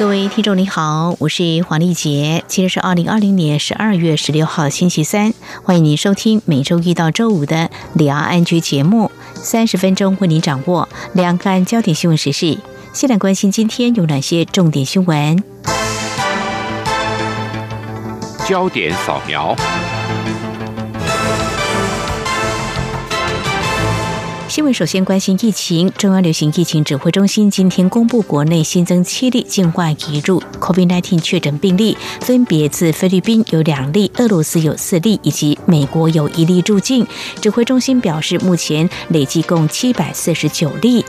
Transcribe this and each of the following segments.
各位听众，你好，我是黄丽杰。今天是二零二零年十二月十六号，星期三。欢迎您收听每周一到周五的两岸安局节目，三十分钟为您掌握两岸焦点新闻时事。先来关心今天有哪些重点新闻？焦点扫描。新闻首先关心疫情，中央流行疫情指挥中心今天公布，国内新增七例境外移入 COVID-19 确诊病例，分别自菲律宾有两例，俄罗斯有四例，以及美国有一例入境。指挥中心表示，目前累计共七百四十九例。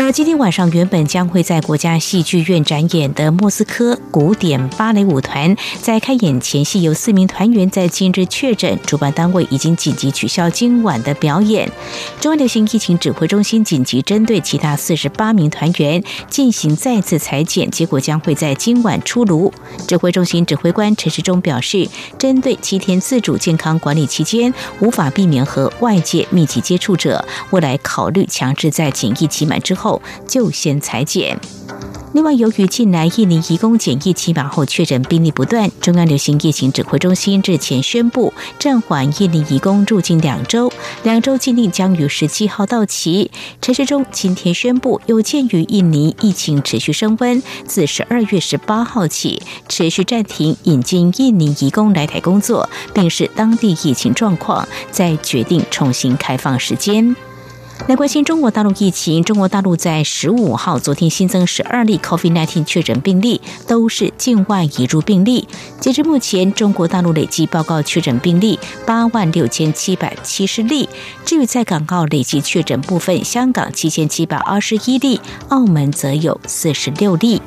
而今天晚上原本将会在国家戏剧院展演的莫斯科古典芭蕾舞团，在开演前夕有四名团员在今日确诊，主办单位已经紧急取消今晚的表演。中央流行疫情指挥中心紧急针对其他四十八名团员进行再次裁剪，结果将会在今晚出炉。指挥中心指挥官陈时中表示，针对七天自主健康管理期间无法避免和外界密集接触者，未来考虑强制在检疫期满之后。后就先裁剪。另外，由于近来印尼移工检疫期满后确诊病例不断，中央流行疫情指挥中心日前宣布暂缓印尼移工入境两周，两周禁令将于十七号到期。陈时中今天宣布，有鉴于印尼疫情持续升温，自十二月十八号起持续暂停引进印尼移工来台工作，并视当地疫情状况再决定重新开放时间。来关心中国大陆疫情，中国大陆在十五号昨天新增十二例 COVID-19 确诊病例，都是境外移入病例。截至目前，中国大陆累计报告确诊病例八万六千七百七十例。至于在港澳累计确诊部分，香港七千七百二十一例，澳门则有四十六例。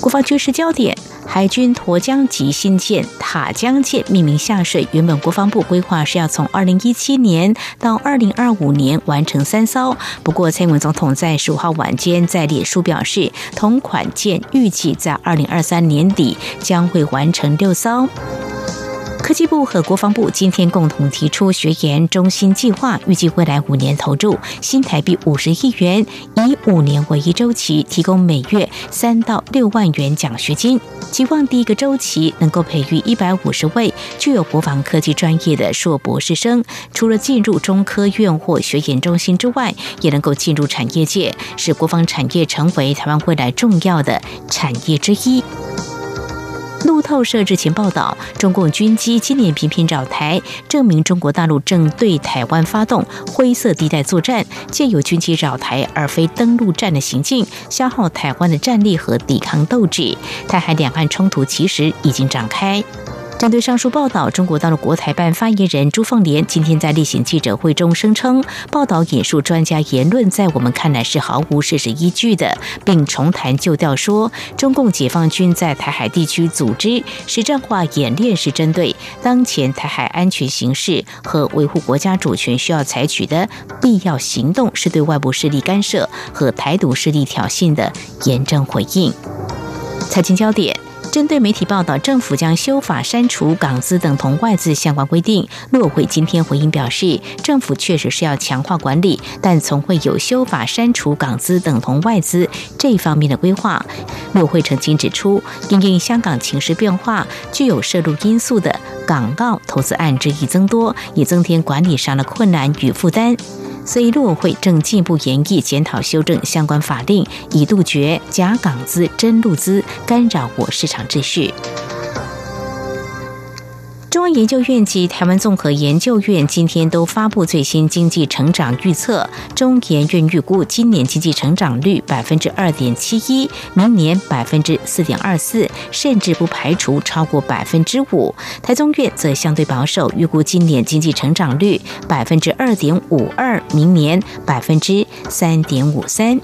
国防军事焦点。海军沱江级新舰塔江舰命名下水，原本国防部规划是要从二零一七年到二零二五年完成三艘，不过蔡英文总统在十五号晚间在脸书表示，同款舰预计在二零二三年底将会完成六艘。科技部和国防部今天共同提出学研中心计划，预计未来五年投入新台币五十亿元，以五年为一周期，提供每月三到六万元奖学金。期望第一个周期能够培育一百五十位具有国防科技专业的硕博士生，除了进入中科院或学研中心之外，也能够进入产业界，使国防产业成为台湾未来重要的产业之一。路透社日前报道，中共军机今年频频扰台，证明中国大陆正对台湾发动灰色地带作战，借由军机扰台而非登陆战的行径，消耗台湾的战力和抵抗斗志。台海两岸冲突其实已经展开。针对上述报道，中国大陆国台办发言人朱凤莲今天在例行记者会中声称，报道引述专家言论，在我们看来是毫无事实依据的，并重谈旧调说，中共解放军在台海地区组织实战化演练是针对当前台海安全形势和维护国家主权需要采取的必要行动，是对外部势力干涉和台独势力挑衅的严正回应。财经焦点。针对媒体报道，政府将修法删除港资等同外资相关规定，陆委会今天回应表示，政府确实是要强化管理，但从会有修法删除港资等同外资这方面的规划。陆委会曾经指出，因应香港情势变化，具有涉入因素的港澳投资案日益增多，也增添管理上的困难与负担。所以，陆委会正进一步研议检讨修正相关法令，以杜绝假港资、真陆资，干扰我市场秩序。中央研究院及台湾综合研究院今天都发布最新经济成长预测，中研院预估今年经济成长率百分之二点七一，明年百分之四点二四，甚至不排除超过百分之五。台中院则相对保守，预估今年经济成长率百分之二点五二，明年百分之三点五三。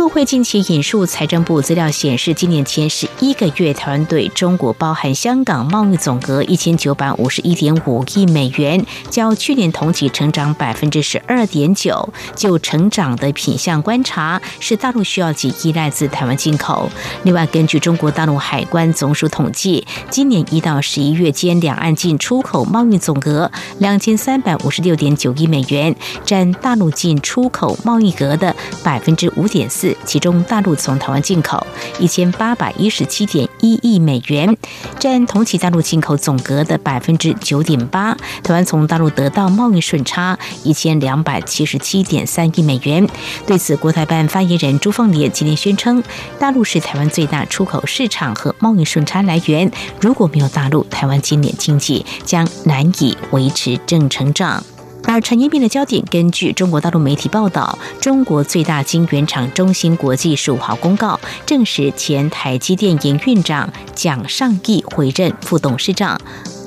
陆会近期引述财政部资料显示，今年前十一个月，台湾对中国包含香港贸易总额一千九百五十一点五亿美元，较去年同期成长百分之十二点九。就成长的品项观察，是大陆需要及依赖自台湾进口。另外，根据中国大陆海关总署统计，今年一到十一月间，两岸进出口贸易总额两千三百五十六点九亿美元，占大陆进出口贸易额的百分之五点四。其中，大陆从台湾进口一千八百一十七点一亿美元，占同期大陆进口总额的百分之九点八。台湾从大陆得到贸易顺差一千两百七十七点三亿美元。对此，国台办发言人朱凤莲今天宣称，大陆是台湾最大出口市场和贸易顺差来源。如果没有大陆，台湾今年经济将难以维持正成长。而产业面的焦点，根据中国大陆媒体报道，中国最大晶圆厂中芯国际十五号公告，证实前台积电营运长蒋尚义回任副董事长。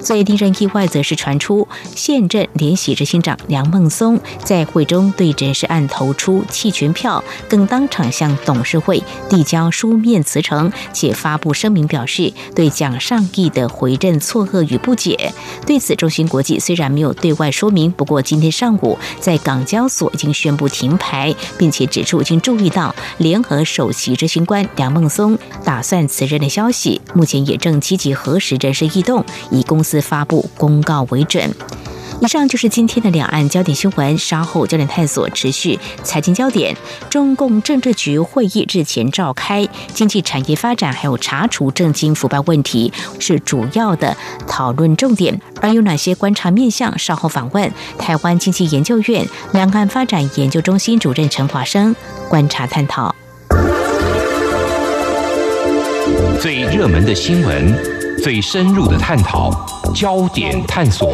最令人意外则是传出现任联席执行长梁孟松在会中对人事案投出弃权票，更当场向董事会递交书面辞呈，且发布声明表示对蒋尚义的回任错愕与不解。对此，中芯国际虽然没有对外说明，不过今天上午在港交所已经宣布停牌，并且指出已经注意到联合首席执行官梁孟松打算辞任的消息，目前也正积极核实人事异动，以公司。自发布公告为准。以上就是今天的两岸焦点新闻。稍后焦点探索持续财经焦点。中共政治局会议日前召开，经济产业发展还有查处政经腐败问题是主要的讨论重点。而有哪些观察面向？稍后访问台湾经济研究院两岸发展研究中心主任陈华生观察探讨。最热门的新闻。最深入的探讨，焦点探索。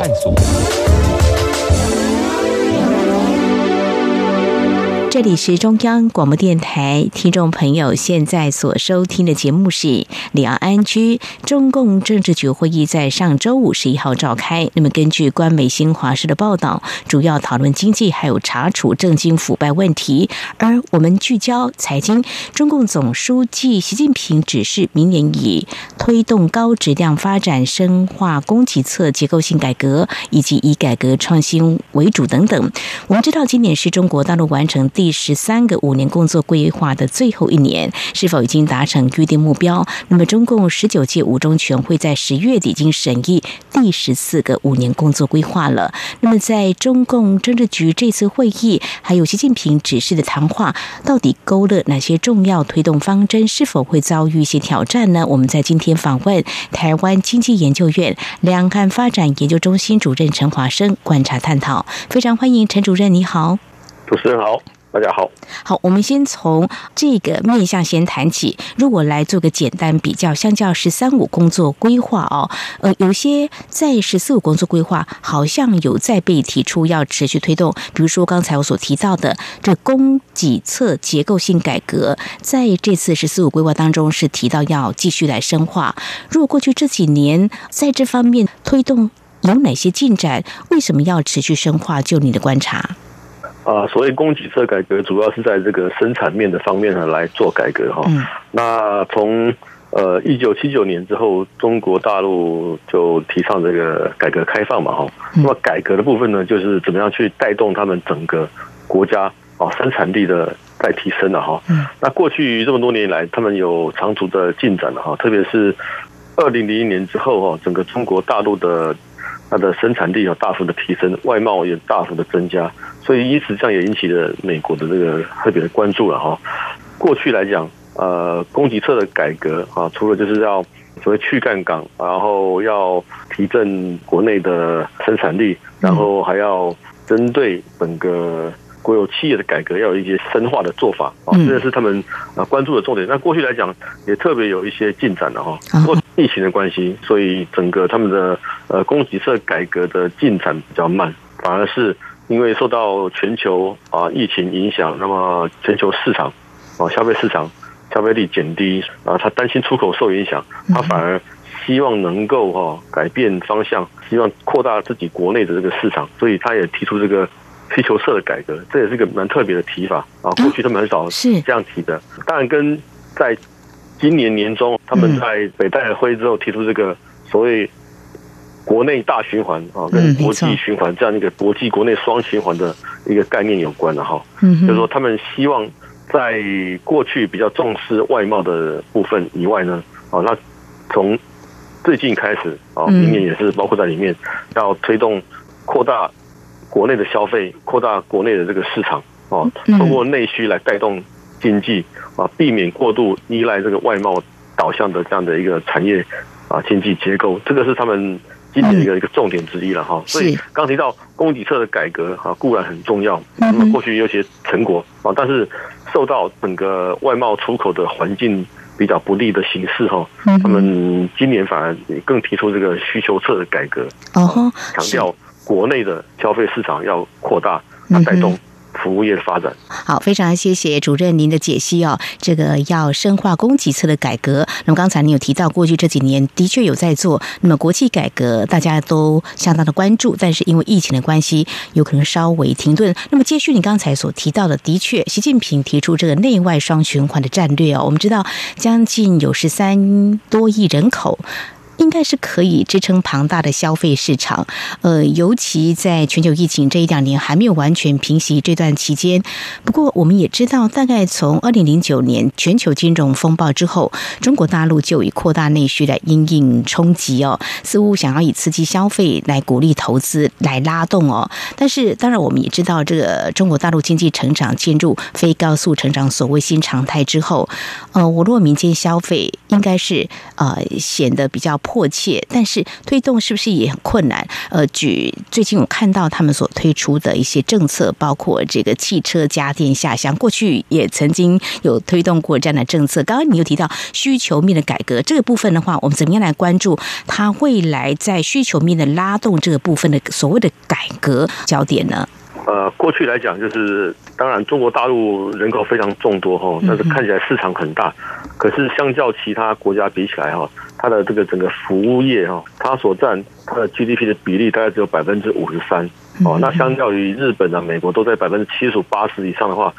这里是中央广播电台，听众朋友现在所收听的节目是两岸 ING。中共政治局会议在上周五十一号召开。那么，根据官媒新华社的报道，主要讨论经济，还有查处政经腐败问题。而我们聚焦财经，中共总书记习近平指示，明年以推动高质量发展、深化供给侧结构性改革，以及以改革创新为主等等。我们知道，今年是中国大陆完成第十三个五年工作规划的最后一年，是否已经达成预定目标？那么，中共十九届五中全会在十月底已经审议第十四个五年工作规划了。那么，在中共政治局这次会议，还有习近平指示的谈话，到底勾勒哪些重要推动方针？是否会遭遇一些挑战呢？我们在今天访问台湾经济研究院两岸发展研究中心主任陈华生观察探讨。非常欢迎陈主任，你好，主持人好。大家好，好，我们先从这个面向先谈起。如果来做个简单比较，相较“十三五”工作规划哦，呃，有些在“十四五”工作规划好像有在被提出要持续推动，比如说刚才我所提到的这供给侧结构性改革，在这次“十四五”规划当中是提到要继续来深化。如果过去这几年在这方面推动有哪些进展？为什么要持续深化？就你的观察？啊，所谓供给侧改革，主要是在这个生产面的方面呢来做改革哈。嗯、那从呃一九七九年之后，中国大陆就提倡这个改革开放嘛哈。那么改革的部分呢，就是怎么样去带动他们整个国家啊生产力的再提升了哈。嗯、那过去这么多年以来，他们有长足的进展了哈，特别是二零零一年之后哈，整个中国大陆的。它的生产力有大幅的提升，外贸也大幅的增加，所以因此这样也引起了美国的这个特别的关注了哈。过去来讲，呃，供给侧的改革啊，除了就是要所谓去杠杆，然后要提振国内的生产力，然后还要针对整个。国有企业的改革要有一些深化的做法啊，这是他们啊关注的重点。那过去来讲，也特别有一些进展的哈。不过疫情的关系，所以整个他们的呃供给侧改革的进展比较慢，反而是因为受到全球啊疫情影响，那么全球市场啊消费市场消费力减低啊，他担心出口受影响，他反而希望能够哈改变方向，希望扩大自己国内的这个市场，所以他也提出这个。需求侧的改革，这也是一个蛮特别的提法啊。过去他们很少是这样提的。当然，跟在今年年中他们在北戴河会议之后提出这个所谓国内大循环啊，跟国际循环这样一个国际国内双循环的一个概念有关的哈。就是说，他们希望在过去比较重视外贸的部分以外呢，啊，那从最近开始啊，明年也是包括在里面，要推动扩大国内的消费，扩大国内的这个市场啊，通过内需来带动经济啊，避免过度依赖这个外贸导向的这样的一个产业啊经济结构，这个是他们今年一个一个重点之一了哈。所以刚提到供给侧的改革哈，固然很重要，那么过去有些成果啊，但是受到整个外贸出口的环境。比较不利的形势哈，他们今年反而更提出这个需求侧的改革，哦，强调国内的消费市场要扩大，来带动。服务业的发展，好，非常谢谢主任您的解析哦。这个要深化供给侧的改革，那么刚才您有提到，过去这几年的确有在做，那么国际改革大家都相当的关注，但是因为疫情的关系，有可能稍微停顿。那么接续你刚才所提到的，的确，习近平提出这个内外双循环的战略哦。我们知道，将近有十三多亿人口。应该是可以支撑庞大的消费市场，呃，尤其在全球疫情这一两年还没有完全平息这段期间。不过，我们也知道，大概从二零零九年全球金融风暴之后，中国大陆就以扩大内需来因应冲击哦，似乎想要以刺激消费来鼓励投资来拉动哦。但是，当然我们也知道，这个中国大陆经济成长进入非高速成长所谓新常态之后，呃，我若民间消费应该是呃显得比较。迫切，但是推动是不是也很困难？呃，举最近我看到他们所推出的一些政策，包括这个汽车家电下乡，过去也曾经有推动过这样的政策。刚刚你又提到需求面的改革，这个部分的话，我们怎么样来关注它未来在需求面的拉动这个部分的所谓的改革焦点呢？呃，过去来讲，就是当然中国大陆人口非常众多哈，但是看起来市场很大，可是相较其他国家比起来哈。它的这个整个服务业哈，它所占它的 GDP 的比例大概只有百分之五十三哦。那相较于日本啊、美国都在百分之七十五、八十以上的话，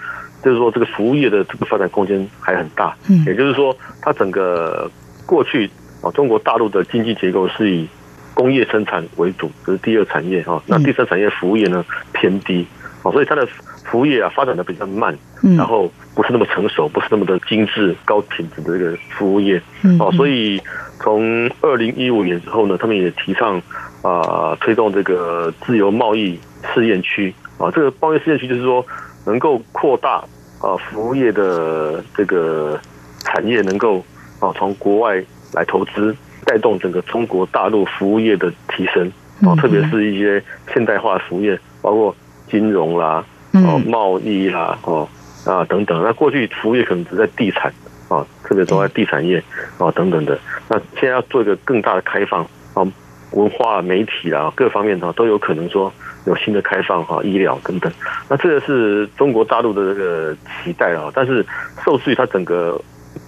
就是说这个服务业的这个发展空间还很大。嗯也就是说，它整个过去啊，中国大陆的经济结构是以工业生产为主，这是第二产业哈。那第三产业服务业呢偏低哦，所以它的。服务业啊，发展的比较慢，然后不是那么成熟，不是那么的精致、高品质的这个服务业哦，所以从二零一五年之后呢，他们也提倡啊、呃，推动这个自由贸易试验区啊，这个贸易试验区就是说能够扩大啊服务业的这个产业，能够啊从国外来投资，带动整个中国大陆服务业的提升哦，特别是一些现代化服务业，包括金融啦。哦，贸易啦，哦啊等等，那过去服务业可能只在地产啊，特别都在地产业啊等等的。那现在要做一个更大的开放啊，文化、媒体啦，各方面哈都有可能说有新的开放哈，医疗等等。那这个是中国大陆的这个期待啊，但是受制于它整个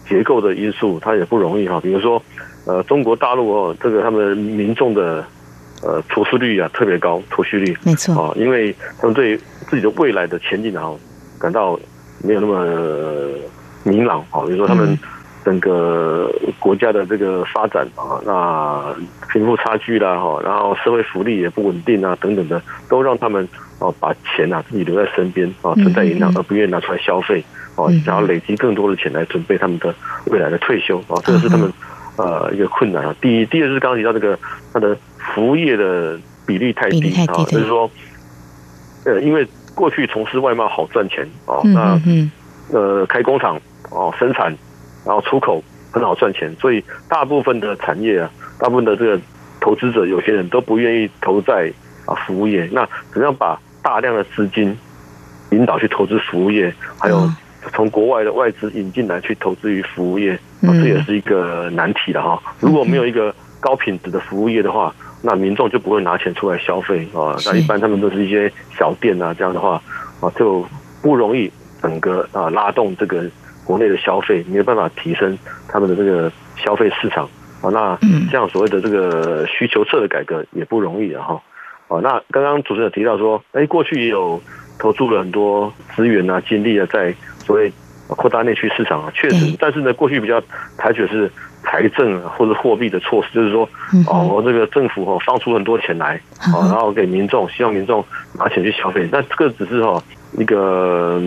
结构的因素，它也不容易哈。比如说，呃，中国大陆哦，这个他们民众的。呃，储蓄率啊特别高，储蓄率。没错。啊，因为他们对自己的未来的前景啊感到没有那么明朗。啊。比如说他们整个国家的这个发展啊，那贫富差距啦哈，然后社会福利也不稳定啊等等的，都让他们哦把钱啊自己留在身边啊，存在银行而不愿意拿出来消费哦，然后累积更多的钱来准备他们的未来的退休啊，这个是他们呃一个困难啊。第一，第二是刚刚提到这个它的。服务业的比例太低啊，就是说，呃，因为过去从事外贸好赚钱啊，那呃开工厂哦生产，然后出口很好赚钱，所以大部分的产业啊，大部分的这个投资者，有些人都不愿意投在啊服务业。那怎样把大量的资金引导去投资服务业，还有从国外的外资引进来去投资于服务业，这也是一个难题的哈。如果没有一个高品质的服务业的话，那民众就不会拿钱出来消费啊，那一般他们都是一些小店啊，这样的话啊，就不容易整个啊拉动这个国内的消费，没有办法提升他们的这个消费市场啊。那这样所谓的这个需求侧的改革也不容易啊哈哦，那刚刚主持人提到说，哎，过去也有投注了很多资源啊、精力啊，在所谓扩大内需市场啊，确实，但是呢，过去比较采取的是财政或者货币的措施，就是说，哦，我这个政府哦放出很多钱来，哦，然后给民众，希望民众拿钱去消费，那这个只是哦一个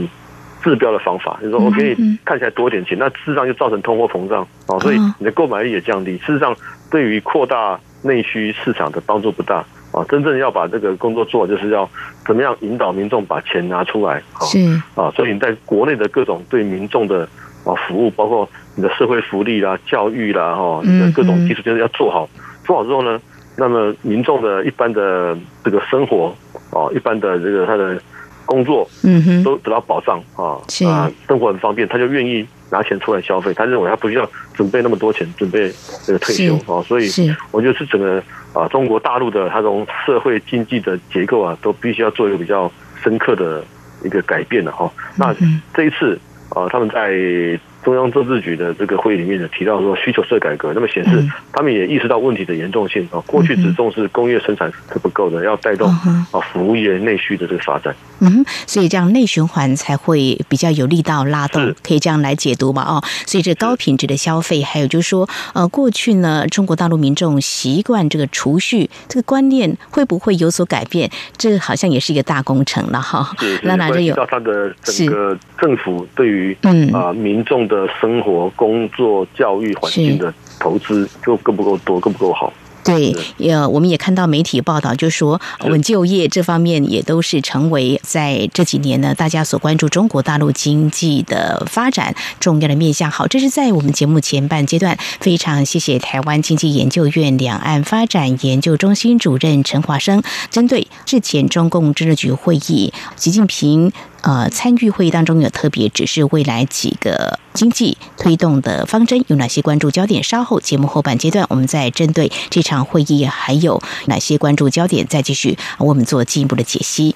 治标的方法，就是说我可以看起来多点钱，那事实上就造成通货膨胀啊，所以你的购买力也降低。事实上，对于扩大内需市场的帮助不大啊。真正要把这个工作做，就是要怎么样引导民众把钱拿出来啊。是啊，所以你在国内的各种对民众的啊服务，包括你的社会福利啦、教育啦，哈，你的各种基础就是要做好。做好之后呢，那么民众的一般的这个生活啊，一般的这个他的。工作，嗯哼，都得到保障啊，啊，生活很方便，他就愿意拿钱出来消费。他认为他不需要准备那么多钱准备这个退休啊，所以我觉得是整个啊中国大陆的它这种社会经济的结构啊，都必须要做一个比较深刻的一个改变的哈。那这一次啊，他们在。中央政治局的这个会议里面呢，提到说需求侧改革，那么显示他们也意识到问题的严重性啊。过去只重视工业生产是不够的，要带动啊服务业内需的这个发展。嗯，所以这样内循环才会比较有力道拉动，可以这样来解读嘛？哦，所以这高品质的消费，还有就是说，呃，过去呢，中国大陆民众习惯这个储蓄这个观念会不会有所改变？这好像也是一个大工程了哈。那哪就有到他的整个政府对于嗯啊民众的。的生活、工作、教育环境的投资就够不够多，够不够好？对，呃，我们也看到媒体报道，就说稳就业这方面也都是成为在这几年呢，大家所关注中国大陆经济的发展重要的面向。好，这是在我们节目前半阶段，非常谢谢台湾经济研究院两岸发展研究中心主任陈华生，针对之前中共政治局会议，习近平。呃，参与会议当中有特别指示未来几个经济推动的方针有哪些关注焦点？稍后节目后半阶段，我们再针对这场会议还有哪些关注焦点，再继续我们做进一步的解析。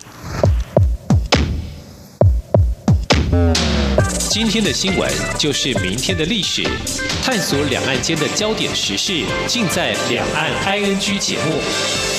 今天的新闻就是明天的历史，探索两岸间的焦点时事，尽在《两岸 ING》节目。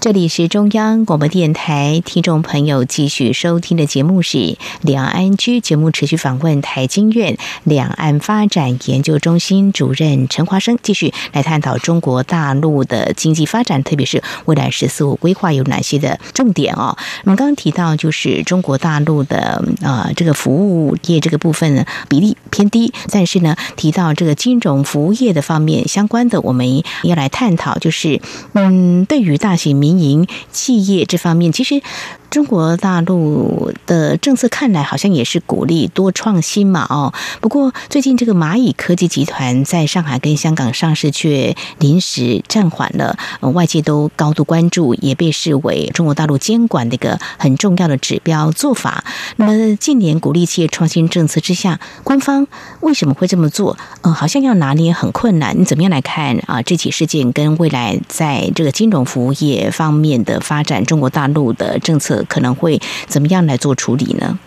这里是中央广播电台，听众朋友继续收听的节目是两岸居节目，持续访问台经院两岸发展研究中心主任陈华生，继续来探讨中国大陆的经济发展，特别是未来“十四五”规划有哪些的重点哦。我们刚刚提到，就是中国大陆的、呃、这个服务业这个部分比例偏低，但是呢提到这个金融服务业的方面相关的，我们要来探讨，就是嗯，对于大型民民营企业这方面，其实。中国大陆的政策看来好像也是鼓励多创新嘛，哦。不过最近这个蚂蚁科技集团在上海跟香港上市却临时暂缓了，外界都高度关注，也被视为中国大陆监管的一个很重要的指标做法。那么近年鼓励企业创新政策之下，官方为什么会这么做？呃，好像要拿捏很困难。你怎么样来看啊？这起事件跟未来在这个金融服务业方面的发展，中国大陆的政策？可能会怎么样来做处理呢？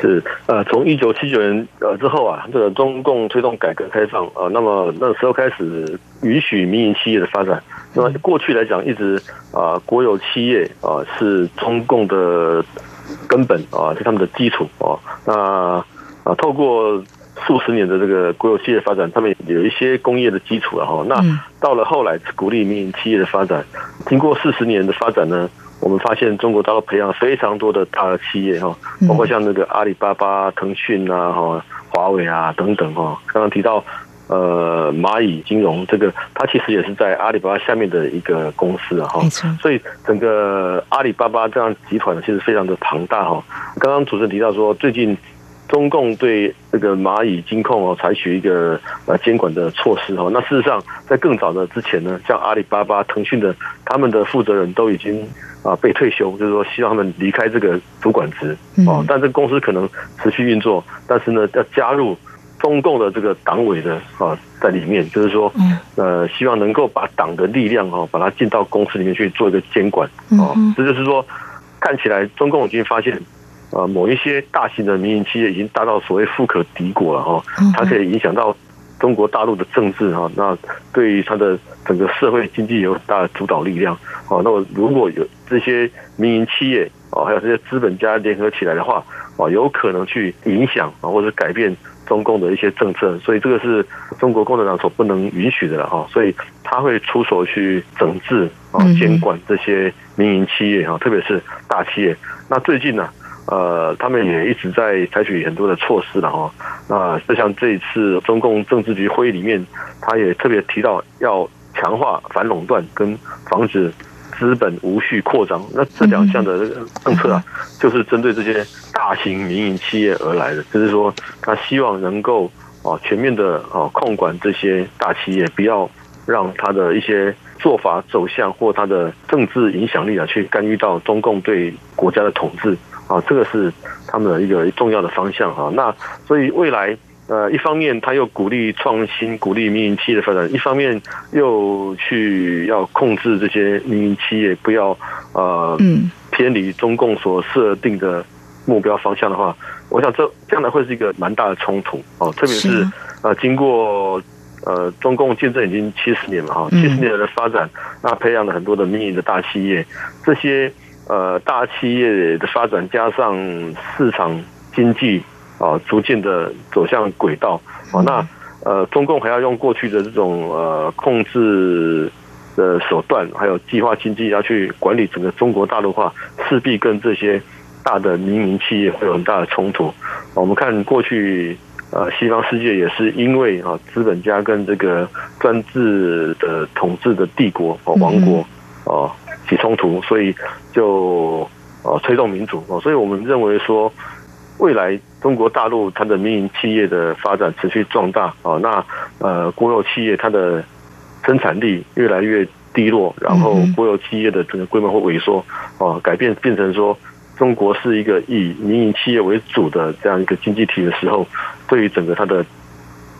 是呃，从一九七九年呃之后啊，这个中共推动改革开放啊，那么那时候开始允许民营企业的发展。那么过去来讲，一直啊国有企业啊是中共的根本啊，是他们的基础啊。那啊透过数十年的这个国有企业发展，他们有一些工业的基础了哈。那到了后来鼓励民营企业的发展，经过四十年的发展呢。我们发现中国大陆培养非常多的大的企业哈，包括像那个阿里巴巴、腾讯啊、哈华为啊等等哈。刚刚提到呃蚂蚁金融这个，它其实也是在阿里巴巴下面的一个公司啊哈。所以整个阿里巴巴这样集团其实非常的庞大哈。刚刚主持人提到说，最近中共对这个蚂蚁金控哦采取一个呃监管的措施哈。那事实上在更早的之前呢，像阿里巴巴、腾讯的他们的负责人都已经。啊被退休，就是说希望他们离开这个主管职哦，但这个公司可能持续运作，但是呢要加入中共的这个党委的啊在里面，就是说呃希望能够把党的力量哈把它进到公司里面去做一个监管哦，这就是说看起来中共已经发现。啊，某一些大型的民营企业已经大到所谓富可敌国了哈，它可以影响到中国大陆的政治哈，那对于它的整个社会经济有很大的主导力量。哦，那如果有这些民营企业啊，还有这些资本家联合起来的话，啊，有可能去影响啊，或者改变中共的一些政策，所以这个是中国共产党所不能允许的了哈，所以他会出手去整治啊，监管这些民营企业啊，特别是大企业。那最近呢？呃，他们也一直在采取很多的措施了哈。那就像这一次中共政治局会议里面，他也特别提到要强化反垄断跟防止资本无序扩张。那这两项的政策啊，就是针对这些大型民营企业而来的。就是说，他希望能够啊全面的啊控管这些大企业，不要让他的一些做法走向或他的政治影响力啊，去干预到中共对国家的统治。啊，这个是他们的一个重要的方向哈。那所以未来，呃，一方面他又鼓励创新，鼓励民营企业的发展；一方面又去要控制这些民营企业，不要呃偏离中共所设定的目标方向的话，我想这将来会是一个蛮大的冲突哦。特别是呃，经过呃中共建政已经七十年了哈，七十年的发展，那培养了很多的民营的大企业，这些。呃，大企业的发展加上市场经济啊，逐渐的走向轨道啊，那呃，中共还要用过去的这种呃控制的手段，还有计划经济要去管理整个中国大陆化，势必跟这些大的民营企业会有很大的冲突。我们看过去呃，西方世界也是因为啊，资本家跟这个专制的统治的帝国和王国啊。起冲突，所以就呃推动民主哦，所以我们认为说，未来中国大陆它的民营企业的发展持续壮大啊，那呃国有企业它的生产力越来越低落，然后国有企业的整个规模会萎缩哦，改变变成说中国是一个以民营企业为主的这样一个经济体的时候，对于整个它的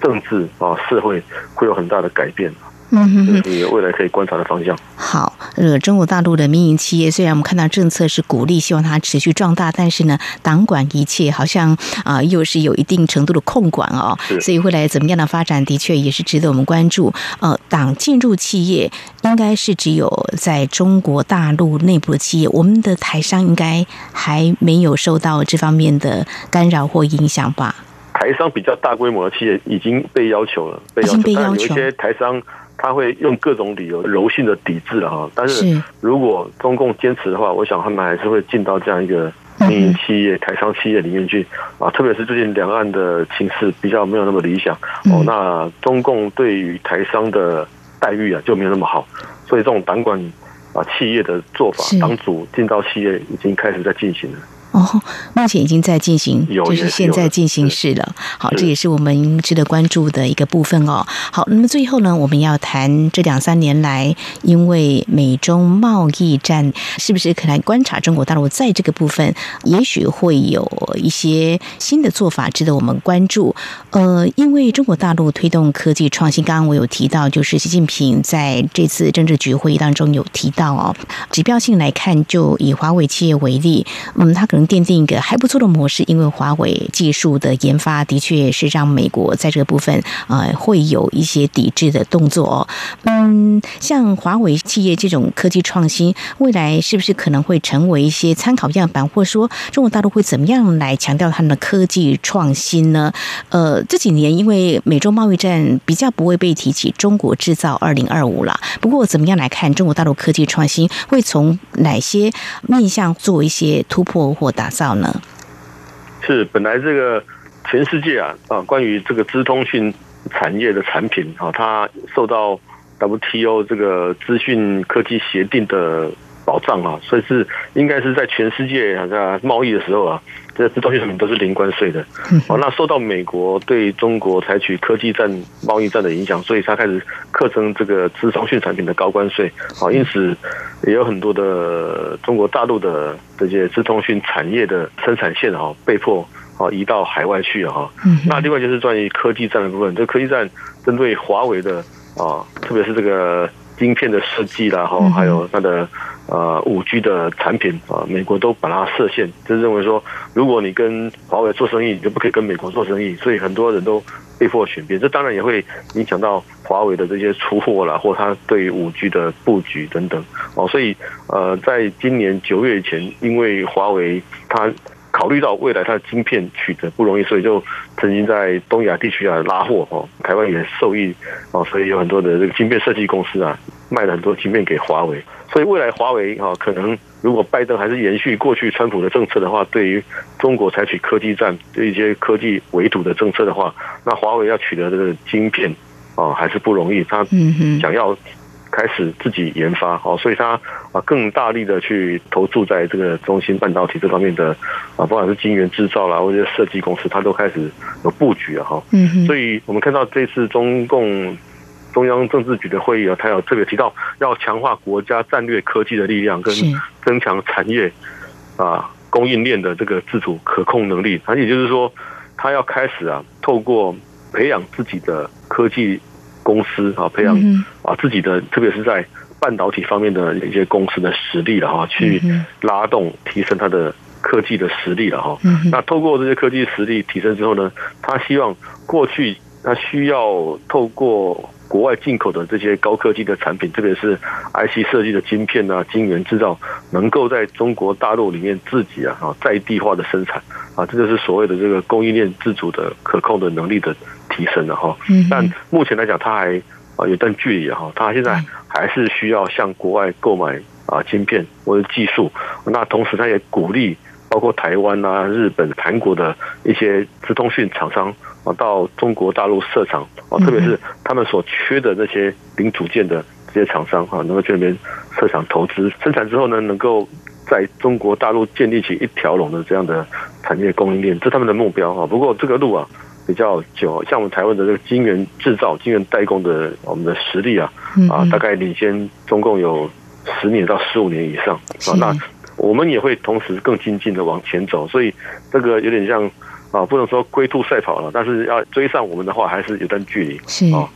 政治啊社会会有很大的改变。嗯这是未来可以观察的方向。好，呃，中国大陆的民营企业虽然我们看到政策是鼓励，希望它持续壮大，但是呢，党管一切，好像啊、呃，又是有一定程度的控管哦。所以未来怎么样的发展，的确也是值得我们关注。呃，党进入企业，应该是只有在中国大陆内部的企业，我们的台商应该还没有受到这方面的干扰或影响吧？台商比较大规模的企业已经被要求了，被要求，但有一些台商。他会用各种理由柔性的抵制了哈，但是如果中共坚持的话，我想他们还是会进到这样一个民营企业、台商企业里面去啊。特别是最近两岸的情势比较没有那么理想哦，那中共对于台商的待遇啊就没有那么好，所以这种党管啊企业的做法，党组进到企业已经开始在进行了。哦，目前已经在进行，就是现在进行式了。好，这也是我们值得关注的一个部分哦。好，那么最后呢，我们要谈这两三年来，因为美中贸易战，是不是可能观察中国大陆在这个部分，也许会有一些新的做法值得我们关注。呃，因为中国大陆推动科技创新，刚刚我有提到，就是习近平在这次政治局会议当中有提到哦，指标性来看，就以华为企业为例，嗯，他可能。奠定一个还不错的模式，因为华为技术的研发的确是让美国在这个部分呃会有一些抵制的动作。嗯，像华为企业这种科技创新，未来是不是可能会成为一些参考样板，或者说中国大陆会怎么样来强调他们的科技创新呢？呃，这几年因为美中贸易战比较不会被提起“中国制造二零二五”了。不过怎么样来看中国大陆科技创新会从哪些面向做一些突破或打造呢？是本来这个全世界啊啊，关于这个资通讯产业的产品啊，它受到 WTO 这个资讯科技协定的保障啊，所以是应该是在全世界啊在贸易的时候啊，这些资通讯产品都是零关税的。哦，那受到美国对中国采取科技战、贸易战的影响，所以他开始课征这个资通讯产品的高关税。啊，因此也有很多的中国大陆的这些资通讯产业的生产线啊，被迫啊移到海外去啊。那另外就是关于科技战的部分，这科技战针对华为的啊，特别是这个晶片的设计啦，哈，还有它的。呃，五 G 的产品啊，美国都把它设限，就是认为说，如果你跟华为做生意，你就不可以跟美国做生意，所以很多人都被迫选边。这当然也会影响到华为的这些出货啦，或它对于五 G 的布局等等。哦，所以呃，在今年九月以前，因为华为它考虑到未来它的晶片取得不容易，所以就曾经在东亚地区啊拉货哦，台湾也受益哦，所以有很多的这个晶片设计公司啊，卖了很多晶片给华为。所以未来华为啊可能如果拜登还是延续过去川普的政策的话，对于中国采取科技战，对一些科技围堵的政策的话，那华为要取得这个晶片啊还是不容易。他想要开始自己研发哦，所以他啊更大力的去投注在这个中芯半导体这方面的啊，不管是晶圆制造啦，或者设计公司，他都开始有布局了哈。所以我们看到这次中共。中央政治局的会议啊，他有特别提到要强化国家战略科技的力量，跟增强产业啊供应链的这个自主可控能力。它也就是说，他要开始啊，透过培养自己的科技公司啊，培养啊自己的，特别是在半导体方面的一些公司的实力了哈，去拉动提升它的科技的实力了哈。那透过这些科技实力提升之后呢，他希望过去他需要透过国外进口的这些高科技的产品，特别是 IC 设计的晶片啊、晶圆制造，能够在中国大陆里面自己啊啊在地化的生产。啊，这就是所谓的这个供应链自主的可控的能力的提升了哈。但目前来讲，它还啊有段距离哈，它现在还是需要向国外购买啊晶片或者技术。那同时，它也鼓励包括台湾啊、日本、韩国的一些资通讯厂商啊。到中国大陆设厂啊，特别是他们所缺的那些零组件的这些厂商哈，能够去那边设厂投资生产之后呢，能够在中国大陆建立起一条龙的这样的产业供应链，这是他们的目标哈。不过这个路啊比较久，像我们台湾的这个晶圆制造、晶圆代工的我们的实力啊啊，大概领先中共有十年到十五年以上啊。那我们也会同时更精进的往前走，所以这个有点像。啊，不能说龟兔赛跑了，但是要追上我们的话，还是有段距离。是啊，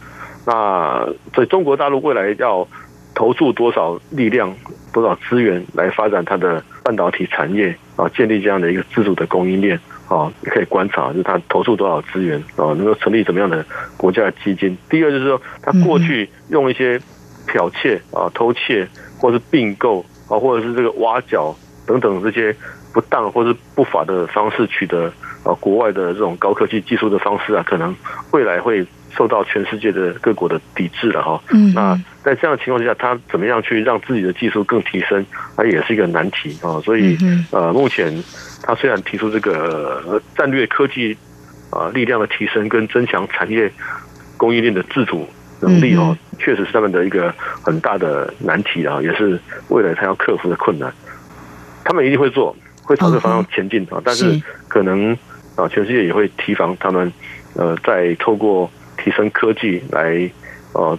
那所以中国大陆未来要投注多少力量、多少资源来发展它的半导体产业啊，建立这样的一个自主的供应链啊，你可以观察，就是他投入多少资源啊，能够成立怎么样的国家的基金。第二就是说，他过去用一些剽窃啊、偷窃，或是并购啊，或者是这个挖角等等这些不当或是不法的方式取得。啊，国外的这种高科技技术的方式啊，可能未来会受到全世界的各国的抵制了哈。嗯。那在这样的情况之下，他怎么样去让自己的技术更提升，它也是一个难题啊。所以，呃，目前他虽然提出这个战略科技啊力量的提升跟增强产业供应链的自主能力哦，确实是他们的一个很大的难题啊，也是未来他要克服的困难。他们一定会做，会朝这个方向前进啊，但是可能。啊，全世界也会提防他们，呃，在透过提升科技来，呃，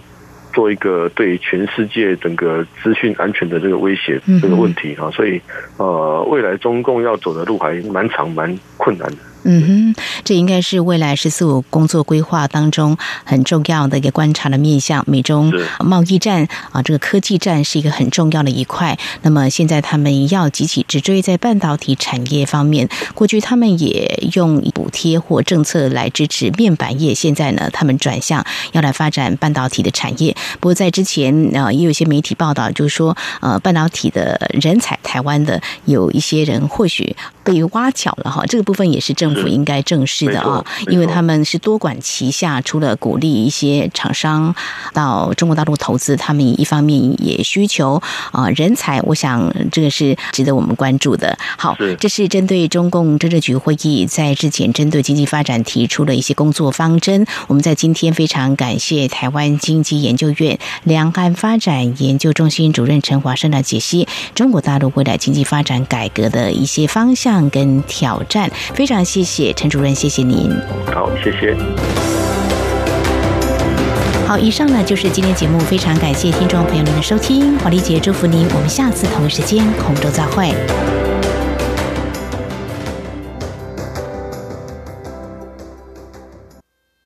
做一个对全世界整个资讯安全的这个威胁这个问题啊，所以呃，未来中共要走的路还蛮长蛮困难的。嗯哼，这应该是未来“十四五”工作规划当中很重要的一个观察的面向。美中贸易战啊，这个科技战是一个很重要的一块。那么现在他们要急起直追，在半导体产业方面，过去他们也用补贴或政策来支持面板业，现在呢，他们转向要来发展半导体的产业。不过在之前啊，也有一些媒体报道，就是说呃，半导体的人才，台湾的有一些人或许被挖角了哈，这个部分也是正。政府应该正视的啊，因为他们是多管齐下，除了鼓励一些厂商到中国大陆投资，他们一方面也需求啊人才，我想这个是值得我们关注的。好，这是针对中共政治局会议在之前针对经济发展提出的一些工作方针，我们在今天非常感谢台湾经济研究院两岸发展研究中心主任陈华生的解析，中国大陆未来经济发展改革的一些方向跟挑战，非常谢谢陈主任，谢谢您。好，谢谢。好，以上呢就是今天节目，非常感谢听众朋友您的收听，华丽姐祝福您，我们下次同一时间空中再会。